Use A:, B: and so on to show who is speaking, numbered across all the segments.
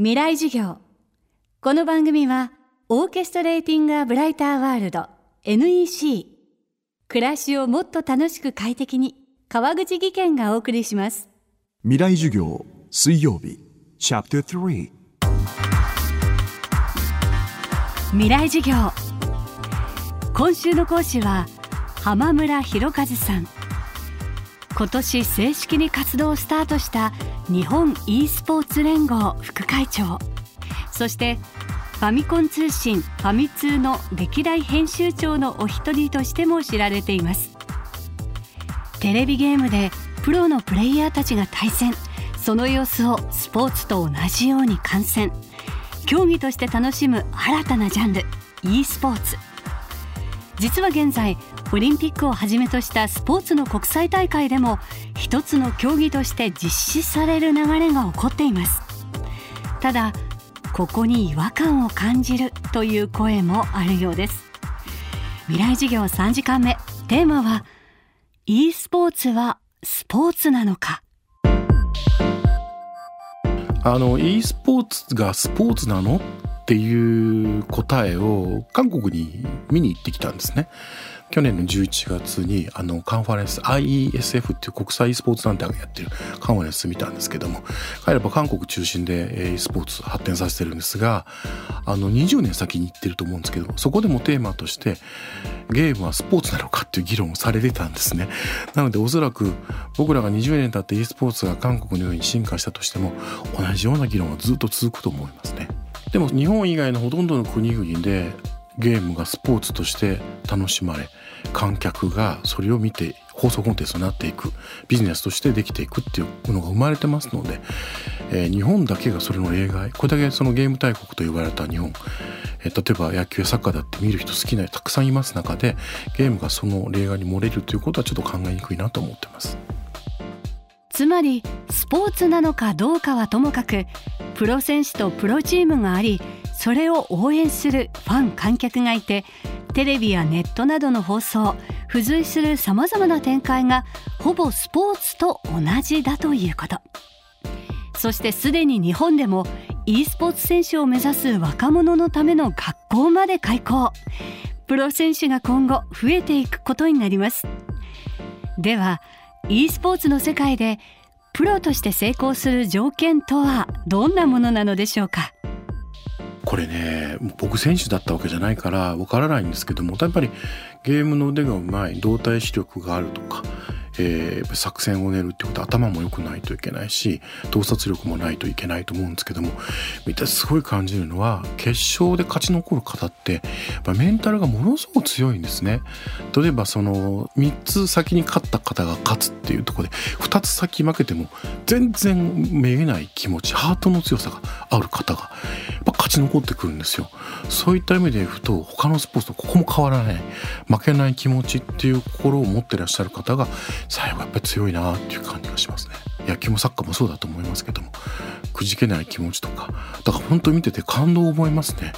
A: 未来授業。この番組はオーケストレーティング・ア・ブライター・ワールド NEC 暮らしをもっと楽しく快適に川口義賢がお送りします。
B: 未来授業水曜日。チャプター3
A: 未来授業。今週の講師は浜村博和さん今年正式に活動をスタートした日本 e スポーツ連合副会長。そしてファミコン通信ファミ通の歴代編集長のお一人としても知られています。テレビゲームでプロのプレイヤーたちが対戦。その様子をスポーツと同じように観戦。競技として楽しむ新たなジャンル e スポーツ。実は現在オリンピックをはじめとしたスポーツの国際大会でも一つの競技として実施される流れが起こっています。ただここに違和感を感じるという声もあるようです。未来授業3時間目。テーマは e スポーツはスポーツなのか？
C: あの e スポーツがスポーツなの？っていう答えを韓国に見に行ってきたんですね。去年の11月にあのカンファレンス IESF っていう国際スポーツ団体がやってるカンファレンス見たんですけども彼らは韓国中心で e スポーツ発展させてるんですがあの20年先に行ってると思うんですけどそこでもテーマとしてゲームはスポーツなのかっていう議論をされてたんですねなのでおそらく僕らが20年経って e スポーツが韓国のように進化したとしても同じような議論はずっと続くと思いますねでも日本以外のほとんどの国々でゲームがスポーツとして楽しまれ観客がそれを見て放送コンテンツになっていくビジネスとしてできていくっていうのが生まれてますので、えー、日本だけがそれの例外これだけそのゲーム大国と呼ばれた日本、えー、例えば野球やサッカーだって見る人好きな人たくさんいます中でゲームがその例外に漏れるということはちょっと考えにくいなと思ってます。
A: つまりスポーツなのかどうかはともかくプロ選手とプロチームがありそれを応援するファン観客がいてテレビやネットなどの放送付随するさまざまな展開がほぼスポーツと同じだということ。そしてすでに日本でも e スポーツ選手を目指す若者のための学校まで開校。プロ選手が今後増えていくことになります。では e スポーツの世界でプロとして成功する条件とはどんなものなのでしょうか？
C: これね僕選手だったわけじゃないからわからないんですけどもやっぱりゲームの腕がうまい動体視力があるとかえー、作戦を練るってことは頭も良くないといけないし洞察力もないといけないと思うんですけども見てすごい感じるのは決勝で勝ち残る方ってやっぱメンタルがものすごく強いんですね。例えばその3つ先に勝った方が勝つっていうところで2つ先負けても全然めげない気持ちハートの強さがある方がやっぱ勝ち残ってくるんですよ。そういった意味で言うと他のスポーツとここも変わらない負けない気持ちっていう心を持ってらっしゃる方が最後やっぱり強いなっていう感じがしますね。野球もサッカーもそうだと思いますけどもくじけない気持ちとか。だから本当見てて感動を覚えますね。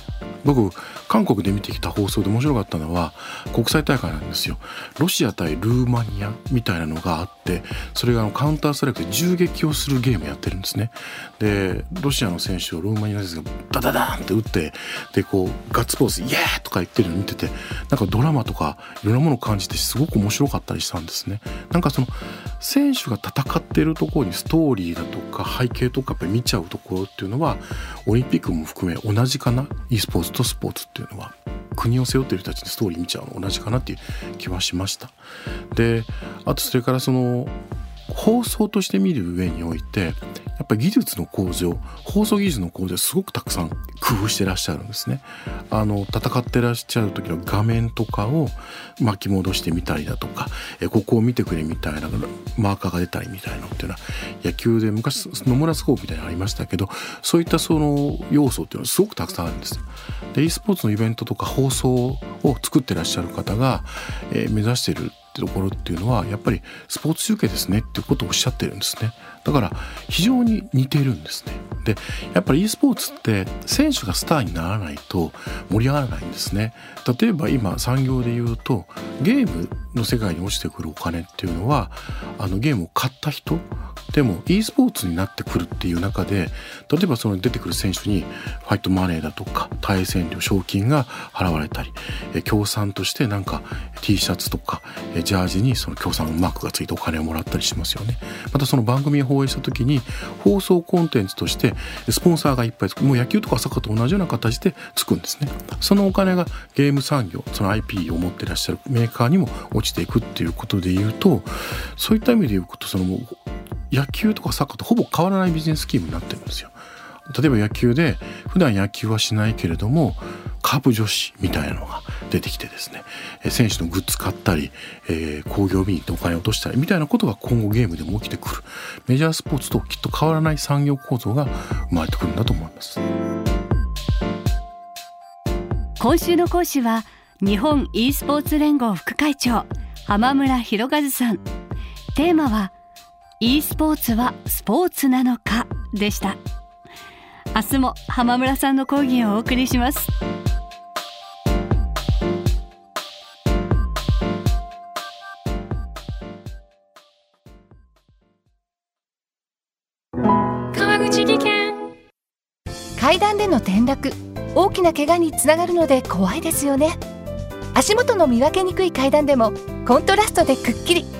C: 僕韓国で見てきた放送で面白かったのは国際大会なんですよ。ロシア対ルーマニアみたいなのがあってそれがカウンターストライクで銃撃をするゲームやってるんですね。でロシアの選手をルーマニアの選手がダダダンって撃ってでこうガッツポーズイエーとか言ってるの見ててなんかドラマとかいろんなものを感じてすごく面白かったりしたんですね。なんかその選手が戦ってるところにストーリーだとか背景とかやっぱり見ちゃうところっていうのはオリンピックも含め同じかな？e スポーツとスポーツっていうのは。国を背負ってる人たちにストーリー見ちゃうの同じかなっていう気はしました。であとそれからその放送として見る上においてやっぱり技術の向上放送技術の向上すごくたくさん工夫してらっしゃるんですね。あの戦ってらっしゃる時の画面とかを巻き戻してみたりだとかえここを見てくれみたいなマーカーが出たりみたいなのっていうのは野球で昔野村スコープみたいなのありましたけどそういったその要素っていうのはすごくたくさんあるんですよ。で e スポーツのイベントとか放送を作ってらっしゃる方が、え、目指してるってところっていうのはやっぱりスポーツ中継ですねっていうことをおっしゃってるんですね。だから非常に似てるんですねでやっぱり e スポーツって選手がスターにならないと盛り上がらないんですね例えば今産業で言うとゲームの世界に落ちてくるお金っていうのはあのゲームを買った人でも e スポーツになってくるっていう中で例えばその出てくる選手にファイトマネーだとか対戦料賞金が払われたり協賛としてなんか T シャツとかジャージにその協賛マークがついてお金をもらったりしますよね。またその番組を放映した時に放送コンテンツとしてスポンサーがいっぱいつくもう野球とかサッカーと同じような形でつくんですね。そのお金がゲーム産業その IP を持ってらっしゃるメーカーにも落ちていくっていうことで言うとそういった意味で言うとその野球とかサッカーとほぼ変わらないビジネススキームになってるんですよ。例えば野球で普段野球はしないけれどもカープ女子みたいなのが出てきてですね。選手のグッズ買ったり、えー、工業便にお金落としたりみたいなことが今後ゲームでも起きてくる。メジャースポーツときっと変わらない産業構造が生まれてくるんだと思います。
A: 今週の講師は日本 e スポーツ連合副会長浜村博和さん。テーマは e スポーツはスポーツなのかでした。明日も浜村さんの講義をお送りします。
D: 川口技研。階段での転落。大きな怪我につながるので怖いですよね。足元の見分けにくい階段でもコントラストでくっきり